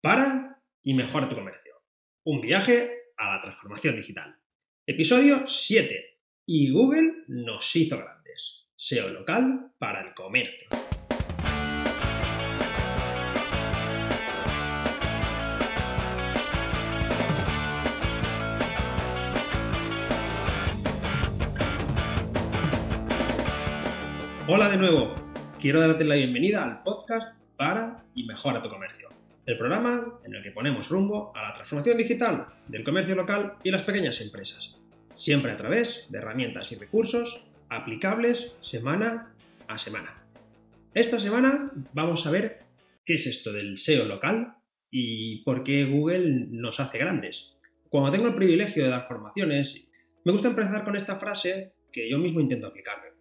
para y mejora tu comercio. Un viaje a la transformación digital. Episodio 7. Y Google nos hizo grandes. SEO local para el comercio. Hola de nuevo. Quiero darte la bienvenida al podcast para y mejora tu comercio. El programa en el que ponemos rumbo a la transformación digital del comercio local y las pequeñas empresas. Siempre a través de herramientas y recursos aplicables semana a semana. Esta semana vamos a ver qué es esto del SEO local y por qué Google nos hace grandes. Cuando tengo el privilegio de dar formaciones, me gusta empezar con esta frase que yo mismo intento aplicarme.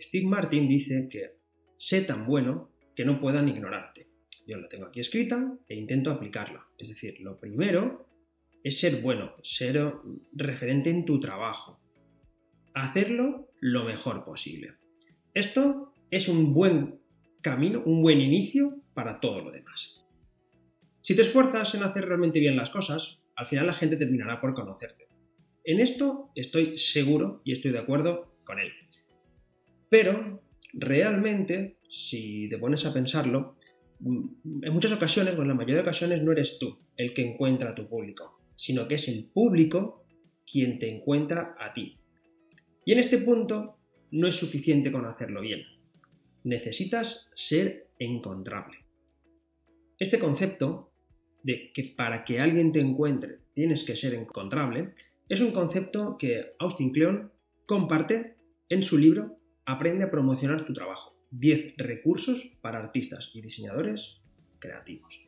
Steve Martin dice que sé tan bueno que no puedan ignorarte. Yo la tengo aquí escrita e intento aplicarla. Es decir, lo primero es ser bueno, ser referente en tu trabajo. Hacerlo lo mejor posible. Esto es un buen camino, un buen inicio para todo lo demás. Si te esfuerzas en hacer realmente bien las cosas, al final la gente terminará por conocerte. En esto estoy seguro y estoy de acuerdo con él. Pero realmente, si te pones a pensarlo, en muchas ocasiones, o en la mayoría de ocasiones, no eres tú el que encuentra a tu público, sino que es el público quien te encuentra a ti. Y en este punto no es suficiente con hacerlo bien. Necesitas ser encontrable. Este concepto de que para que alguien te encuentre tienes que ser encontrable es un concepto que Austin Kleon comparte en su libro Aprende a promocionar tu trabajo. 10 recursos para artistas y diseñadores creativos.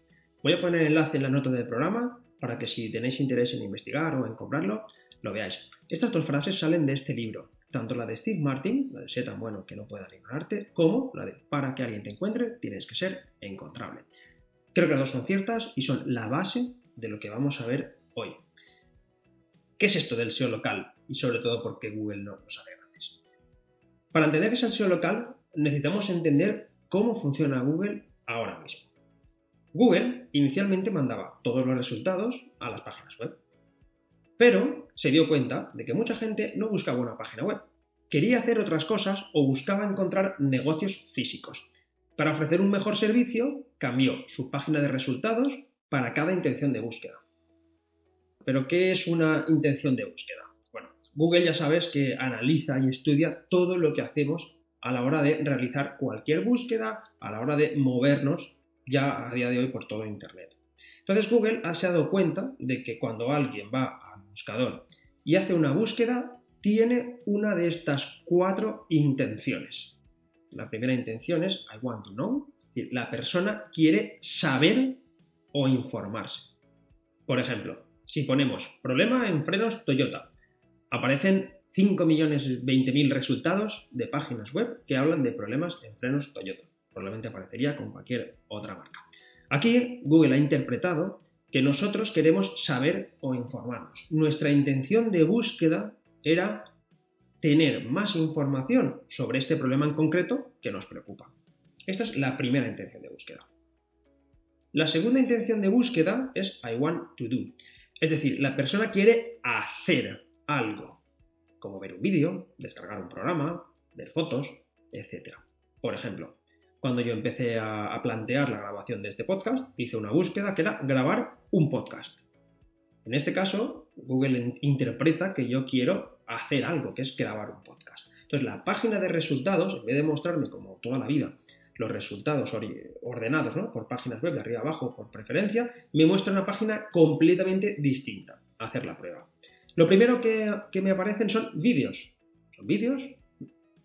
Voy a poner el enlace en la nota del programa para que si tenéis interés en investigar o en comprarlo, lo veáis. Estas dos frases salen de este libro, tanto la de Steve Martin, la de ser tan bueno que no puedan ignorarte, como la de para que alguien te encuentre tienes que ser encontrable. Creo que las dos son ciertas y son la base de lo que vamos a ver hoy. ¿Qué es esto del SEO local? Y sobre todo por qué Google no lo sabe para entender qué es el SEO local, necesitamos entender cómo funciona Google ahora mismo. Google inicialmente mandaba todos los resultados a las páginas web, pero se dio cuenta de que mucha gente no buscaba una página web, quería hacer otras cosas o buscaba encontrar negocios físicos. Para ofrecer un mejor servicio, cambió su página de resultados para cada intención de búsqueda. ¿Pero qué es una intención de búsqueda? Google ya sabes que analiza y estudia todo lo que hacemos a la hora de realizar cualquier búsqueda, a la hora de movernos ya a día de hoy por todo Internet. Entonces Google se ha dado cuenta de que cuando alguien va al buscador y hace una búsqueda, tiene una de estas cuatro intenciones. La primera intención es I want to know, es decir, la persona quiere saber o informarse. Por ejemplo, si ponemos problema en frenos Toyota, aparecen 5.020.000 resultados de páginas web que hablan de problemas en frenos Toyota. Probablemente aparecería con cualquier otra marca. Aquí Google ha interpretado que nosotros queremos saber o informarnos. Nuestra intención de búsqueda era tener más información sobre este problema en concreto que nos preocupa. Esta es la primera intención de búsqueda. La segunda intención de búsqueda es I want to do. Es decir, la persona quiere hacer algo, como ver un vídeo, descargar un programa, ver fotos, etc. Por ejemplo, cuando yo empecé a, plantear la grabación de este podcast, hice una búsqueda que era grabar un podcast. En este caso, Google interpreta que yo quiero hacer algo, que es grabar un podcast. Entonces, la página de resultados, en vez de mostrarme como toda la vida los resultados ordenados por páginas web de arriba abajo por preferencia, me muestra una página completamente distinta a hacer la prueba. Lo primero que, me aparecen son vídeos. Son vídeos,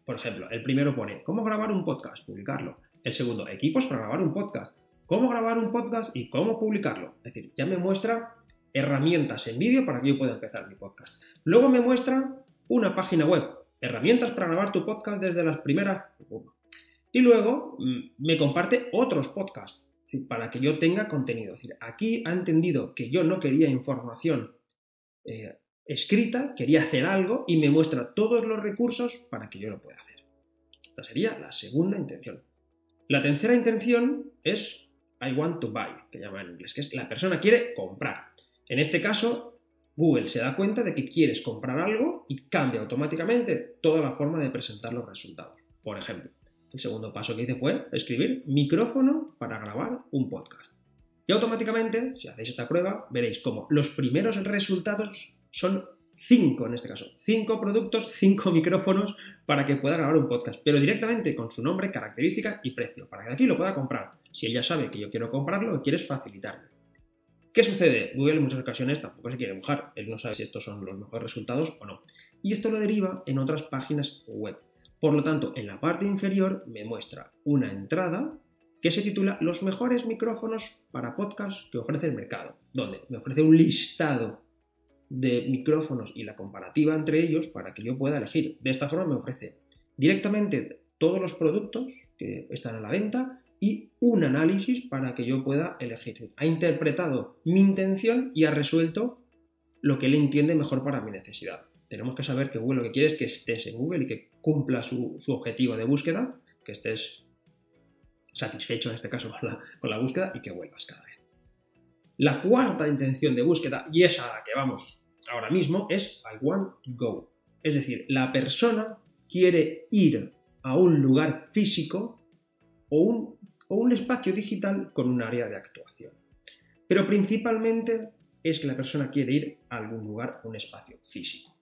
por ejemplo, el primero pone cómo grabar un podcast, publicarlo. El segundo, equipos para grabar un podcast. Cómo grabar un podcast y cómo publicarlo. Es decir, ya me muestra herramientas en vídeo para que yo pueda empezar mi podcast. Luego me muestra una página web, herramientas para grabar tu podcast desde las primeras. Y luego mm, me comparte otros podcasts para que yo tenga contenido. Es decir, aquí ha entendido que yo no quería información eh, escrita, quería hacer algo y me muestra todos los recursos para que yo lo pueda hacer. Esta sería la segunda intención. La tercera intención es I want to buy, que llama en inglés, que es la persona quiere comprar. En este caso, Google se da cuenta de que quieres comprar algo y cambia automáticamente toda la forma de presentar los resultados. Por ejemplo, el segundo paso que hice fue escribir micrófono para grabar un podcast. Y automáticamente, si hacéis esta prueba, veréis como los primeros resultados son cinco en este caso, cinco productos, cinco micrófonos para que pueda grabar un podcast, pero directamente con su nombre, característica y precio, para que aquí lo pueda comprar. Si ella sabe que yo quiero comprarlo, quieres facilitarme. ¿Qué sucede? Google en muchas ocasiones tampoco se quiere mojar, él no sabe si estos son los mejores resultados o no. Y esto lo deriva en otras páginas web. Por lo tanto, en la parte inferior me muestra una entrada que se titula Los mejores micrófonos para podcast que ofrece el mercado, donde me ofrece un listado de micrófonos y la comparativa entre ellos para que yo pueda elegir. De esta forma me ofrece directamente todos los productos que están a la venta y un análisis para que yo pueda elegir. Ha interpretado mi intención y ha resuelto lo que él entiende mejor para mi necesidad. Tenemos que saber que Google lo que quiere es que estés en Google y que cumpla su, objetivo de búsqueda, que estés satisfecho en este caso con la, con la búsqueda y que vuelvas cada vez. La cuarta intención de búsqueda, y es a la que vamos ahora mismo es I want to go. Es decir, la persona quiere ir a un lugar físico o un, o un espacio digital con un área de actuación. Pero principalmente es que la persona quiere ir a algún lugar, un espacio físico.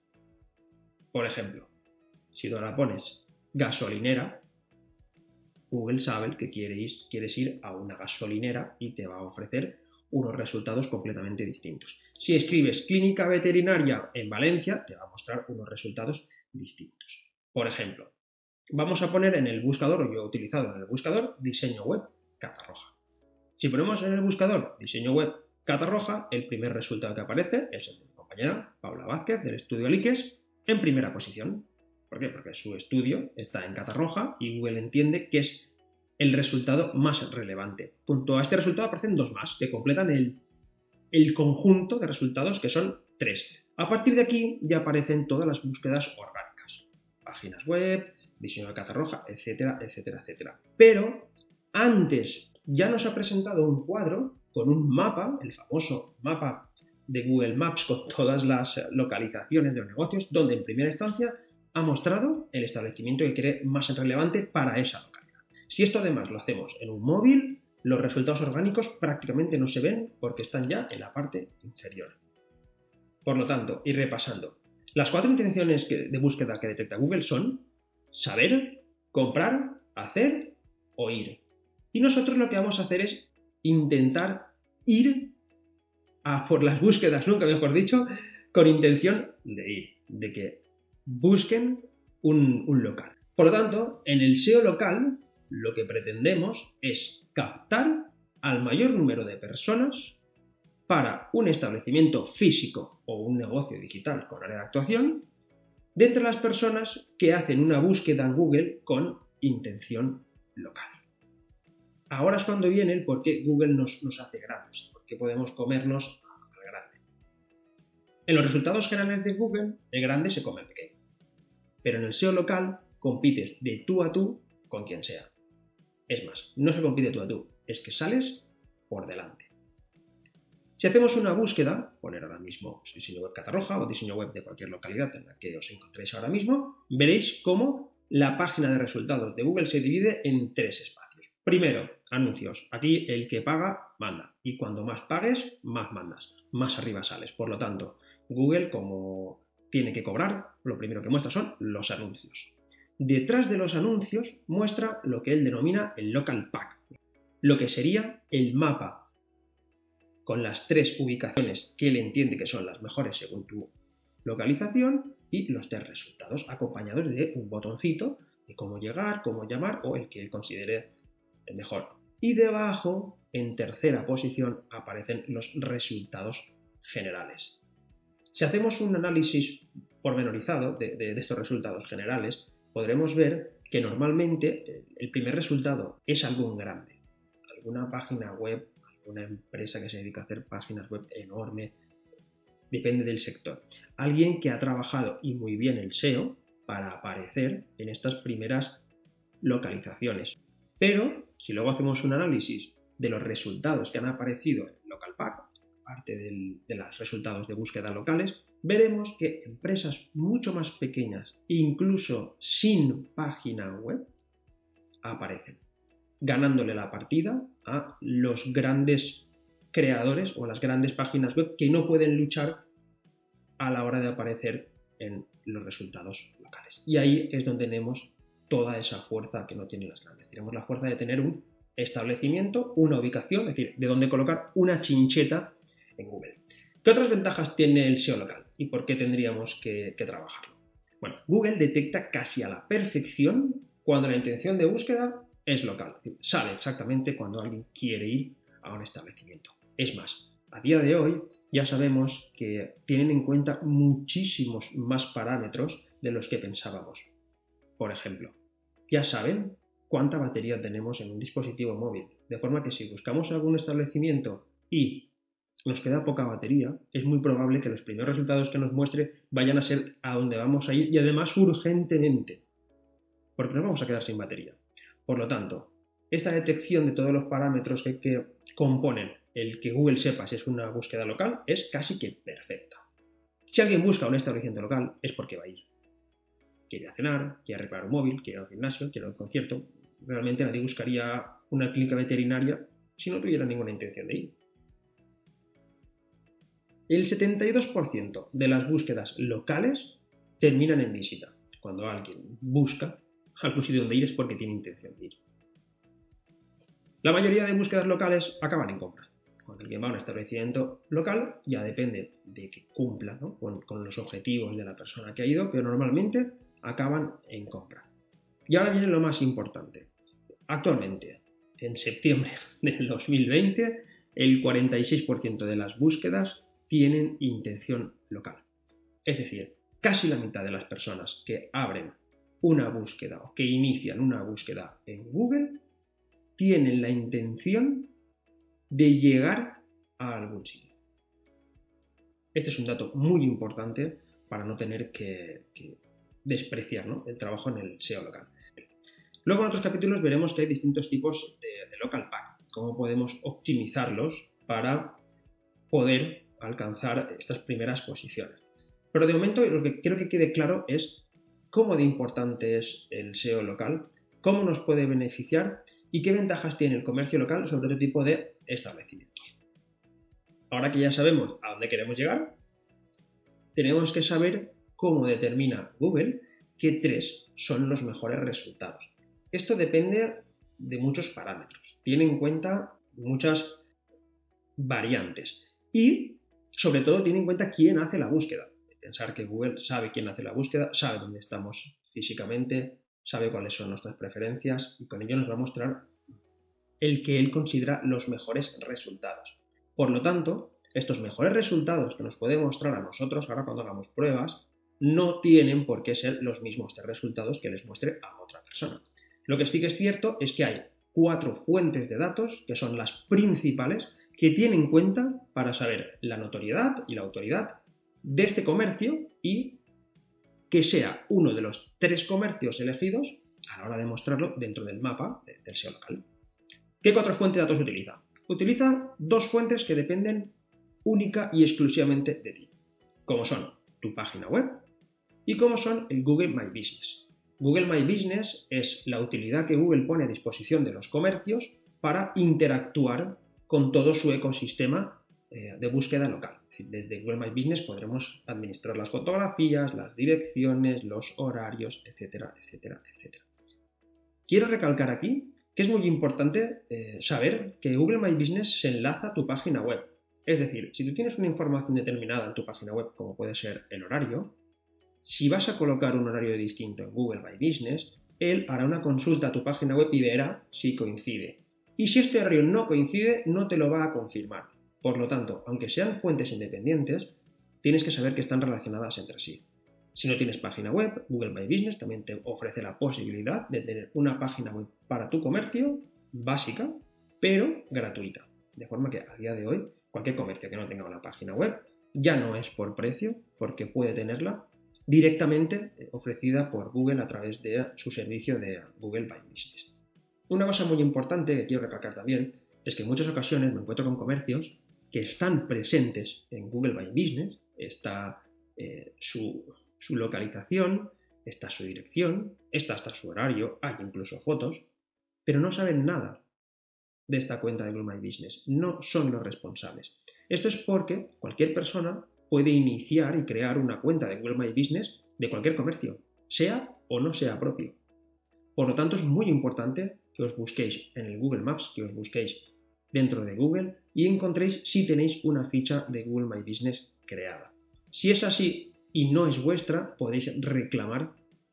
Por ejemplo, si ahora pones gasolinera, Google sabe que quieres ir a una gasolinera y te va a ofrecer unos resultados completamente distintos. Si escribes clínica veterinaria en Valencia, te va a mostrar unos resultados distintos. Por ejemplo, vamos a poner en el buscador, yo he utilizado en el buscador, diseño web Catarroja. Si ponemos en el buscador diseño web Catarroja, el primer resultado que aparece es el de mi compañera Paula Vázquez del estudio Aliques en primera posición. ¿Por qué? Porque su estudio está en Catarroja y Google entiende que es el resultado más relevante. Junto a este resultado aparecen dos más que completan el, el conjunto de resultados que son tres. A partir de aquí ya aparecen todas las búsquedas orgánicas. Páginas web, diseño de catarroja, etcétera, etcétera, etcétera. Pero antes ya nos ha presentado un cuadro con un mapa, el famoso mapa de Google Maps con todas las localizaciones de los negocios, donde en primera instancia ha mostrado el establecimiento que cree más relevante para esa localidad. Si esto además lo hacemos en un móvil, los resultados orgánicos prácticamente no se ven porque están ya en la parte inferior. Por lo tanto, y repasando, las cuatro intenciones de búsqueda que detecta Google son saber, comprar, hacer o ir. Y nosotros lo que vamos a hacer es intentar ir a por las búsquedas, nunca mejor dicho, con intención de ir, de que busquen un, local. Por lo tanto, en el SEO local lo que pretendemos es captar al mayor número de personas para un establecimiento físico o un negocio digital con área de actuación de entre las personas que hacen una búsqueda en Google con intención local. Ahora es cuando viene el por qué Google nos, hace grandes, por qué podemos comernos al grande. En los resultados generales de Google, el grande se come el pequeño. Pero en el SEO local compites de tú a tú con quien sea. Es más, no se compite tú a tú, es que sales por delante. Si hacemos una búsqueda, poner ahora mismo diseño web Catarroja o diseño web de cualquier localidad en la que os encontréis ahora mismo, veréis cómo la página de resultados de Google se divide en tres espacios. Primero, anuncios. Aquí el que paga, manda. Y cuando más pagues, más mandas. Más arriba sales. Por lo tanto, Google, como tiene que cobrar, lo primero que muestra son los anuncios. Detrás de los anuncios muestra lo que él denomina el local pack, lo que sería el mapa con las tres ubicaciones que él entiende que son las mejores según tu localización y los tres resultados acompañados de un botoncito de cómo llegar, cómo llamar o el que él considere el mejor. Y debajo, en tercera posición, aparecen los resultados generales. Si hacemos un análisis pormenorizado de estos resultados generales, podremos ver que normalmente el primer resultado es algún grande, alguna página web, alguna empresa que se dedica a hacer páginas web enorme, depende del sector. Alguien que ha trabajado y muy bien el SEO para aparecer en estas primeras localizaciones. Pero si luego hacemos un análisis de los resultados que han aparecido en LocalPack, parte de los resultados de búsqueda locales, veremos que empresas mucho más pequeñas, incluso sin página web, aparecen, ganándole la partida a los grandes creadores o a las grandes páginas web que no pueden luchar a la hora de aparecer en los resultados locales. Y ahí es donde tenemos toda esa fuerza que no tienen las grandes. Tenemos la fuerza de tener un establecimiento, una ubicación, es decir, de donde colocar una chincheta Google. ¿Qué otras ventajas tiene el SEO local y por qué tendríamos que, trabajarlo? Bueno, Google detecta casi a la perfección cuando la intención de búsqueda es local, sabe exactamente cuando alguien quiere ir a un establecimiento. Es más, a día de hoy ya sabemos que tienen en cuenta muchísimos más parámetros de los que pensábamos. Por ejemplo, ya saben cuánta batería tenemos en un dispositivo móvil, de forma que si buscamos algún establecimiento y nos queda poca batería, es muy probable que los primeros resultados que nos muestre vayan a ser a donde vamos a ir y además urgentemente, porque nos vamos a quedar sin batería. Por lo tanto, esta detección de todos los parámetros que, componen el que Google sepa si es una búsqueda local es casi que perfecta. Si alguien busca un establecimiento local es porque va a ir. Quiere cenar, quiere reparar un móvil, quiere ir al gimnasio, quiere ir a un concierto. Realmente nadie buscaría una clínica veterinaria si no tuviera ninguna intención de ir. El 72% de las búsquedas locales terminan en visita. Cuando alguien busca algún sitio donde ir es porque tiene intención de ir. La mayoría de búsquedas locales acaban en compra. Cuando alguien va a un establecimiento local, ya depende de que cumpla con, los objetivos de la persona que ha ido, pero normalmente acaban en compra. Y ahora viene lo más importante. Actualmente, en septiembre del 2020, el 46% de las búsquedas tienen intención local. Es decir, casi la mitad de las personas que abren una búsqueda o que inician una búsqueda en Google tienen la intención de llegar a algún sitio. Este es un dato muy importante para no tener que, despreciar el trabajo en el SEO local. Luego en otros capítulos veremos que hay distintos tipos de, de local pack, cómo podemos optimizarlos para poder alcanzar estas primeras posiciones. Pero de momento lo que quiero que quede claro es cómo de importante es el SEO local, cómo nos puede beneficiar y qué ventajas tiene el comercio local sobre otro tipo de establecimientos. Ahora que ya sabemos a dónde queremos llegar, tenemos que saber cómo determina Google qué tres son los mejores resultados. Esto depende de muchos parámetros, tiene en cuenta muchas variantes y sobre todo tiene en cuenta quién hace la búsqueda. Pensar que Google sabe quién hace la búsqueda, sabe dónde estamos físicamente, sabe cuáles son nuestras preferencias y con ello nos va a mostrar el que él considera los mejores resultados. Por lo tanto, estos mejores resultados que nos puede mostrar a nosotros ahora cuando hagamos pruebas no tienen por qué ser los mismos resultados que les muestre a otra persona. Lo que sí que es cierto es que hay cuatro fuentes de datos que son las principales que tiene en cuenta para saber la notoriedad y la autoridad de este comercio y que sea uno de los tres comercios elegidos a la hora de mostrarlo dentro del mapa del SEO local. ¿Qué cuatro fuentes de datos utiliza? Utiliza dos fuentes que dependen única y exclusivamente de ti, como son tu página web y como son el Google My Business. Google My Business es la utilidad que Google pone a disposición de los comercios para interactuar con todo su ecosistema eh, de búsqueda local. desde Google My Business podremos administrar las fotografías, las direcciones, los horarios, etcétera, etcétera, etcétera. Quiero recalcar aquí que es muy importante eh, saber que Google My Business se enlaza a tu página web. Es decir, si tú tienes una información determinada en tu página web, como puede ser el horario, si vas a colocar un horario distinto en Google My Business, él hará una consulta a tu página web y verá si coincide. Y si este horario no coincide, no te lo va a confirmar. Por lo tanto, aunque sean fuentes independientes, tienes que saber que están relacionadas entre sí. Si no tienes página web, Google My Business también te ofrece la posibilidad de tener una página web para tu comercio básica, pero gratuita. De forma que a día de hoy, cualquier comercio que no tenga una página web ya no es por precio, porque puede tenerla directamente ofrecida por Google a través de su servicio de Google My Business. Una cosa muy importante que quiero recalcar también es que en muchas ocasiones me encuentro con comercios que están presentes en Google My Business, está eh, su, su localización, está su dirección, está hasta su horario, hay incluso fotos, pero no saben nada de esta cuenta de Google My Business. No son los responsables. Esto es porque cualquier persona puede iniciar y crear una cuenta de Google My Business de cualquier comercio, sea o no sea propio. Por lo tanto, es muy importante os busquéis en el Google Maps, que os busquéis dentro de Google y encontréis si tenéis una ficha de Google My Business creada. Si es así y no es vuestra, podéis reclamar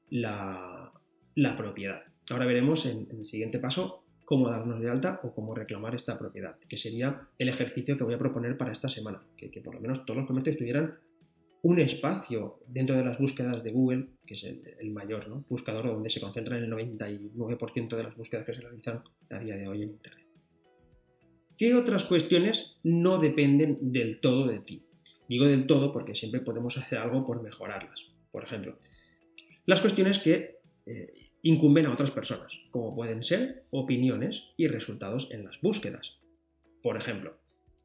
la, propiedad. Ahora veremos en, el siguiente paso cómo darnos de alta o cómo reclamar esta propiedad, que sería el ejercicio que voy a proponer para esta semana, que, por lo menos todos los comercios tuvieran un espacio dentro de las búsquedas de Google, que es el, mayor buscador donde se concentran el 99% de las búsquedas que se realizan a día de hoy en Internet. ¿Qué otras cuestiones no dependen del todo de ti? Digo del todo porque siempre podemos hacer algo por mejorarlas. Por ejemplo, las cuestiones que eh, incumben a otras personas, como pueden ser opiniones y resultados en las búsquedas. Por ejemplo,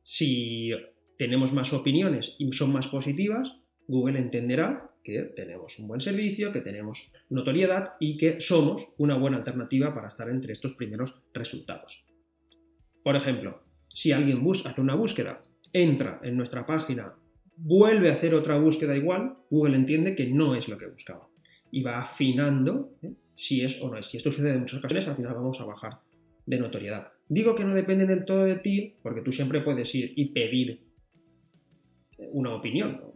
si tenemos más opiniones y son más positivas, Google entenderá que tenemos un buen servicio, que tenemos notoriedad y que somos una buena alternativa para estar entre estos primeros resultados. Por ejemplo, si alguien hace una búsqueda, entra en nuestra página, vuelve a hacer otra búsqueda igual, Google entiende que no es lo que buscaba y va afinando ¿eh? si es o no es. Si esto sucede en muchas ocasiones, al final vamos a bajar de notoriedad. Digo que no depende del todo de ti porque tú siempre puedes ir y pedir una opinión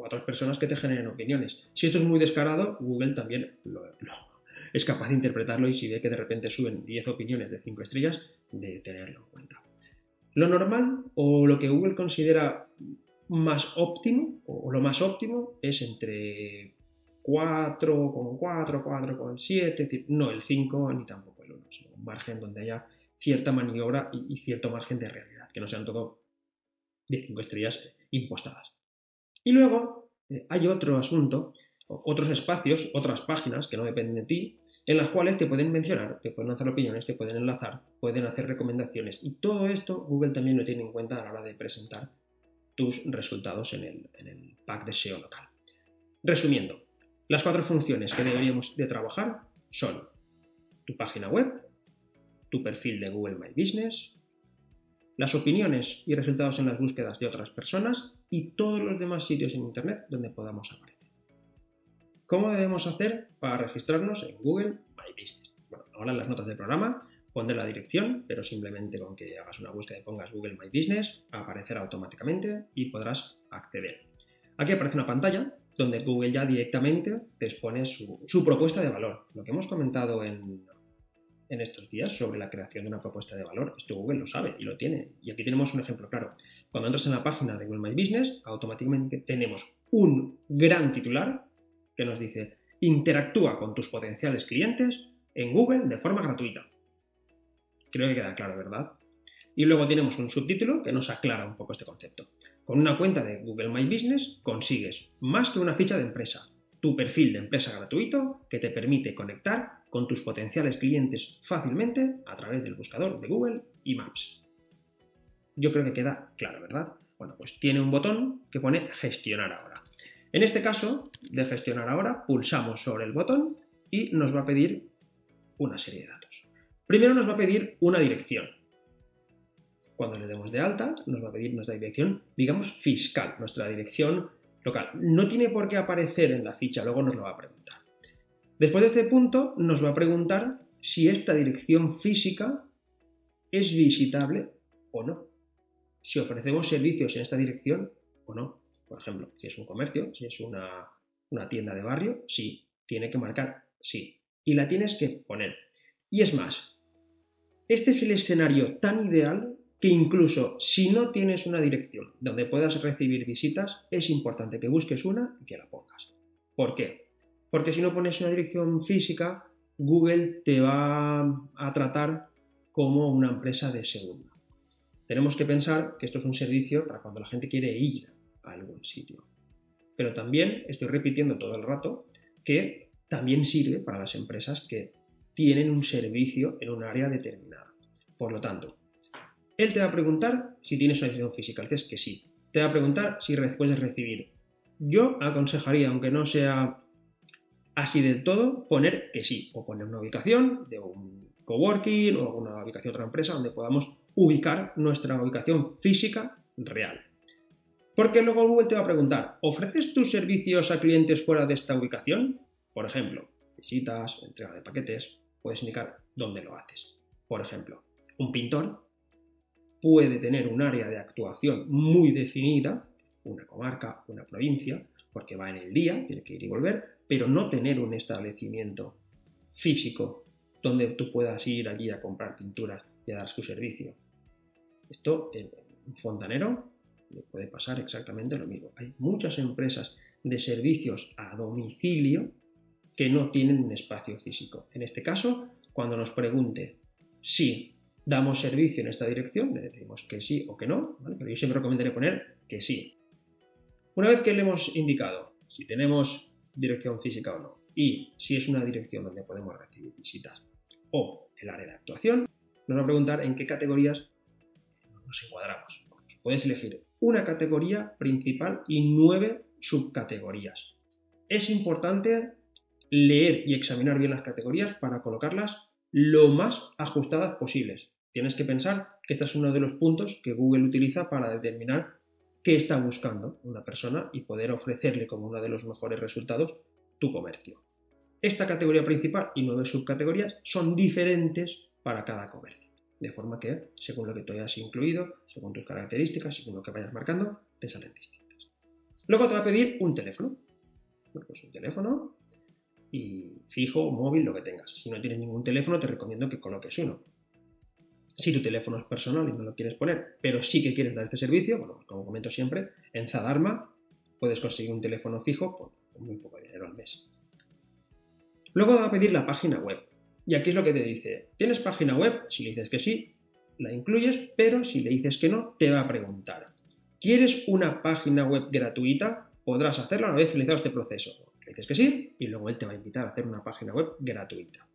o a otras personas que te generen opiniones. Si esto es muy descarado, Google también es capaz de interpretarlo y si ve que de repente suben 10 opiniones de 5 estrellas, de tenerlo en cuenta. Lo normal o lo que Google considera más óptimo o lo más óptimo es entre 4,4, 4,7, decir, no el 5 ni tampoco el 1, sino un margen donde haya cierta maniobra y, cierto margen de realidad, que no sean todo de 5 estrellas impostadas. Y luego eh, hay otro asunto, otros espacios, otras páginas que no dependen de ti, en las cuales te pueden mencionar, te pueden hacer opiniones, te pueden enlazar, pueden hacer recomendaciones. Y todo esto Google también lo tiene en cuenta a la hora de presentar tus resultados en el, en el pack de SEO local. Resumiendo, las cuatro funciones que deberíamos de trabajar son tu página web, tu perfil de Google My Business, las opiniones y resultados en las búsquedas de otras personas y todos los demás sitios en Internet donde podamos aparecer. ¿Cómo debemos hacer para registrarnos en Google My Business? Bueno, ahora en las notas del programa pondré la dirección, pero simplemente con que hagas una búsqueda y pongas Google My Business, aparecerá automáticamente y podrás acceder. Aquí aparece una pantalla donde Google ya directamente te expone su, propuesta de valor. Lo que hemos comentado en, en estos días sobre la creación de una propuesta de valor, esto Google lo sabe y lo tiene. Y aquí tenemos un ejemplo claro. Cuando entras en la página de Google My Business, automáticamente tenemos un gran titular que nos dice, interactúa con tus potenciales clientes en Google de forma gratuita. Creo que queda claro, ¿verdad? Y luego tenemos un subtítulo que nos aclara un poco este concepto. Con una cuenta de Google My Business consigues más que una ficha de empresa, tu perfil de empresa gratuito que te permite conectar con tus potenciales clientes fácilmente a través del buscador de Google y Maps. Yo creo que queda claro, ¿verdad? Bueno, pues tiene un botón que pone gestionar ahora. En este caso, de gestionar ahora, pulsamos sobre el botón y nos va a pedir una serie de datos. Primero nos va a pedir una dirección. Cuando le demos de alta, nos va a pedir nuestra dirección, digamos, fiscal, nuestra dirección local. No tiene por qué aparecer en la ficha, luego nos lo va a preguntar. Después de este punto, nos va a preguntar si esta dirección física es visitable o no. Si ofrecemos servicios en esta dirección o no. Por ejemplo, si es un comercio, si es una, tienda de barrio, sí, tiene que marcar sí. Y la tienes que poner. Y es más, este es el escenario tan ideal que incluso si no tienes una dirección donde puedas recibir visitas, es importante que busques una y que la pongas. ¿Por qué? Porque si no pones una dirección física, Google te va a tratar como una empresa de segunda. Tenemos que pensar que esto es un servicio para cuando la gente quiere ir a algún sitio. Pero también estoy repitiendo todo el rato que también sirve para las empresas que tienen un servicio en un área determinada. Por lo tanto, Él te va a preguntar si tienes una dirección física, dices que sí. Te va a preguntar si puedes recibir. Yo aconsejaría, aunque no sea así del todo, poner que sí, o poner una ubicación de un coworking o alguna ubicación de otra empresa donde podamos ubicar nuestra ubicación física real. Porque luego Google te va a preguntar, ¿ofreces tus servicios a clientes fuera de esta ubicación? Por ejemplo, visitas, entrega de paquetes, puedes indicar dónde lo haces. Por ejemplo, un pintor puede tener un área de actuación muy definida, una comarca, una provincia, porque va en el día, tiene que ir y volver, pero no tener un establecimiento físico donde tú puedas ir allí a comprar pinturas y a dar su servicio. Esto en fontanero le puede pasar exactamente lo mismo. Hay muchas empresas de servicios a domicilio que no tienen un espacio físico. En este caso, cuando nos pregunte si damos servicio en esta dirección, le decimos que sí o que no, pero yo siempre recomendaré poner que sí. Una vez que le hemos indicado si tenemos dirección física o no y si es una dirección donde podemos recibir visitas o el área de actuación, nos va a preguntar en qué categorías nos encuadramos. Puedes elegir una categoría principal y nueve subcategorías. Es importante leer y examinar bien las categorías para colocarlas lo más ajustadas posibles. Tienes que pensar que este es uno de los puntos que Google utiliza para determinar qué está buscando una persona y poder ofrecerle como uno de los mejores resultados tu comercio. Esta categoría principal y nueve subcategorías son diferentes para cada comercio. De forma que, según lo que tú hayas incluido, según tus características, según lo que vayas marcando, te salen distintas. Luego te va a pedir un teléfono. pues un teléfono y fijo, móvil, lo que tengas. Si no tienes ningún teléfono, te recomiendo que coloques uno. Si tu teléfono es personal y no lo quieres poner, pero sí que quieres dar este servicio, bueno, como comento siempre, en Zadarma puedes conseguir un teléfono fijo por muy poco dinero al mes. Luego va a pedir la página web. Y aquí es lo que te dice, ¿tienes página web? Si le dices que sí, la incluyes, pero si le dices que no, te va a preguntar, ¿quieres una página web gratuita? Podrás hacerla una vez finalizado este proceso. Le dices que sí y luego él te va a invitar a hacer una página web gratuita.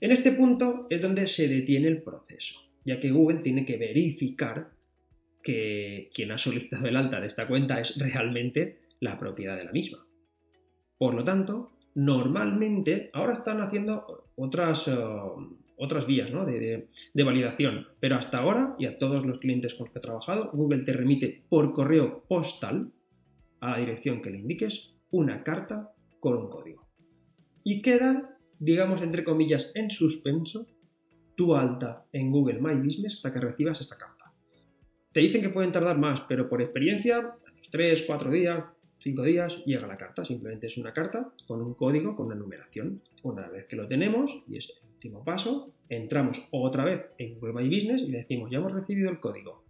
En este punto es donde se detiene el proceso, ya que Google tiene que verificar que quien ha solicitado el alta de esta cuenta es realmente la propiedad de la misma. Por lo tanto, normalmente ahora están haciendo otras, eh, otras vías de, de, validación, pero hasta ahora y a todos los clientes con los que he trabajado, Google te remite por correo postal a la dirección que le indiques una carta con un código. Y queda, digamos, entre comillas, en suspenso tu alta en Google My Business hasta que recibas esta carta. Te dicen que pueden tardar más, pero por experiencia, 3, 4 días, cinco días llega la carta. Simplemente es una carta con un código, con una numeración. Una vez que lo tenemos, y es el último paso, entramos otra vez en Google My Business y decimos, ya hemos recibido el código.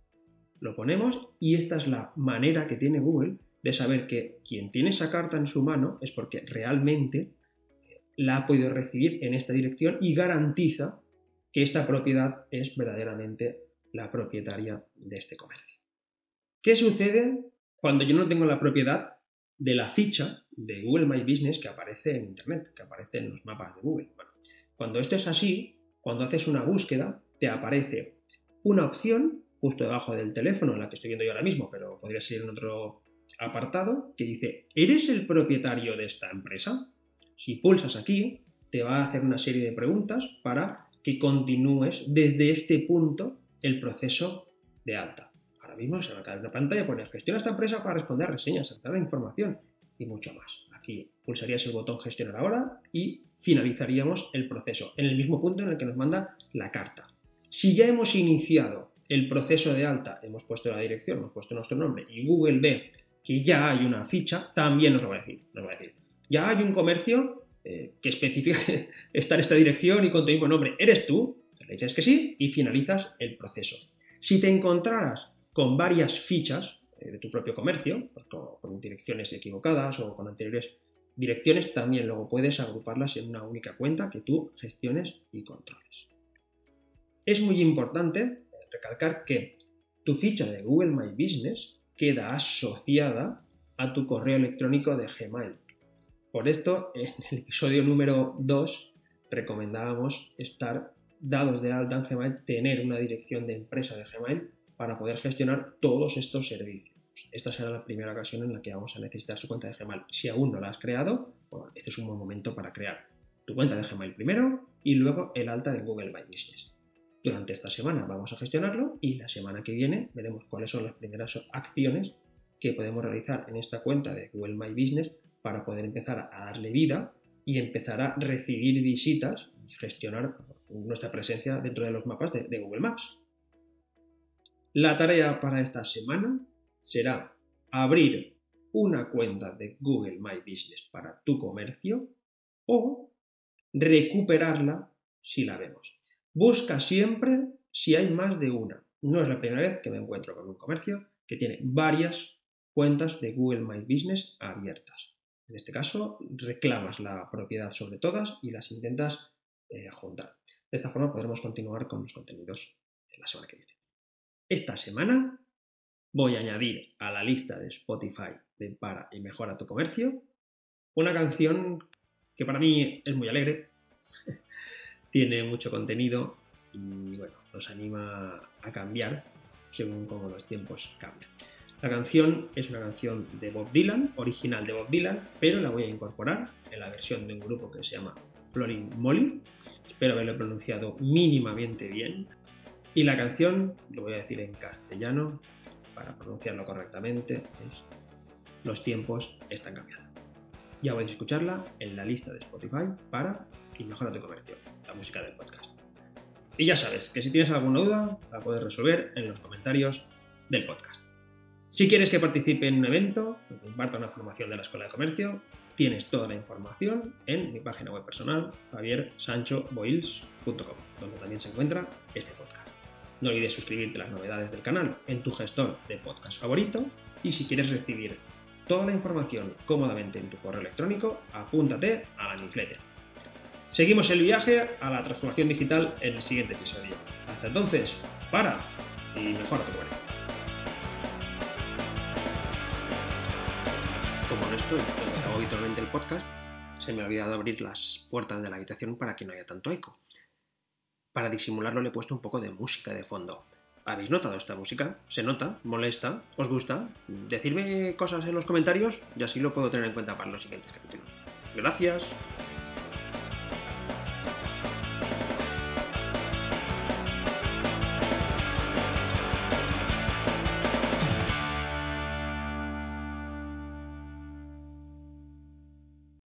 Lo ponemos y esta es la manera que tiene Google de saber que quien tiene esa carta en su mano es porque realmente la ha podido recibir en esta dirección y garantiza que esta propiedad es verdaderamente la propietaria de este comercio. ¿Qué sucede cuando yo no tengo la propiedad de la ficha de Google My Business que aparece en Internet, que aparece en los mapas de Google. cuando esto es así, cuando haces una búsqueda, te aparece una opción justo debajo del teléfono, en la que estoy viendo yo ahora mismo, pero podría ser en otro apartado, que dice, ¿eres el propietario de esta empresa? Si pulsas aquí, te va a hacer una serie de preguntas para que continúes desde este punto el proceso de alta mismo se va a caer una pantalla, pone gestiona esta empresa para responder reseñas, acceder a información y mucho más. Aquí pulsarías el botón gestionar ahora y finalizaríamos el proceso en el mismo punto en el que nos manda la carta. Si ya hemos iniciado el proceso de alta, hemos puesto la dirección, hemos puesto nuestro nombre y Google ve que ya hay una ficha, también nos lo va a decir. Nos va a decir, ya hay un comercio eh, que especifica está en esta dirección y con tu mismo nombre. ¿Eres tú? Le dices que sí y finalizas el proceso. Si te encontraras con varias fichas eh, de tu propio comercio, pues con, direcciones equivocadas o con anteriores direcciones, también luego puedes agruparlas en una única cuenta que tú gestiones y controles. Es muy importante recalcar que tu ficha de Google My Business queda asociada a tu correo electrónico de Gmail. Por esto, en el episodio número 2 recomendábamos estar dados de alta en Gmail, tener una dirección de empresa de Gmail para poder gestionar todos estos servicios. Esta será la primera ocasión en la que vamos a necesitar su cuenta de Gmail. Si aún no la has creado, este es un buen momento para crear tu cuenta de Gmail primero y luego el alta de Google My Business. Durante esta semana vamos a gestionarlo y la semana que viene veremos cuáles son las primeras acciones que podemos realizar en esta cuenta de Google My Business para poder empezar a darle vida y empezar a recibir visitas y gestionar nuestra presencia dentro de los mapas de, de Google Maps. La tarea para esta semana será abrir una cuenta de Google My Business para tu comercio o recuperarla si la vemos. Busca siempre si hay más de una. No es la primera vez que me encuentro con un comercio que tiene varias cuentas de Google My Business abiertas. En este caso, reclamas la propiedad sobre todas y las intentas eh, juntar. De esta forma podremos continuar con los contenidos en la semana que viene. Esta semana voy a añadir a la lista de Spotify de Para y Mejora tu Comercio una canción que para mí es muy alegre, tiene mucho contenido y bueno, nos anima a cambiar según como los tiempos cambian. La canción es una canción de Bob Dylan, original de Bob Dylan, pero la voy a incorporar en la versión de un grupo que se llama Florin Molly. Espero haberlo pronunciado mínimamente bien. Y la canción, lo voy a decir en castellano, para pronunciarlo correctamente, es Los tiempos están cambiando. Ya podéis escucharla en la lista de Spotify para y mejora tu comercio, la música del podcast. Y ya sabes que si tienes alguna duda, la puedes resolver en los comentarios del podcast. Si quieres que participe en un evento o que imparta una formación de la Escuela de Comercio, tienes toda la información en mi página web personal, javiersanchoboils.com, donde también se encuentra este podcast. No olvides suscribirte a las novedades del canal en tu gestor de podcast favorito y si quieres recibir toda la información cómodamente en tu correo electrónico, apúntate a la newsletter. Seguimos el viaje a la transformación digital en el siguiente episodio. Hasta entonces, para y mejora tu comercio. Como no estoy donde hago habitualmente el podcast, se me ha olvidado abrir las puertas de la habitación para que no haya tanto eco. Para disimularlo le he puesto un poco de música de fondo. ¿Habéis notado esta música? ¿Se nota? ¿Molesta? ¿Os gusta? Decidme cosas en los comentarios y así lo puedo tener en cuenta para los siguientes capítulos. Gracias.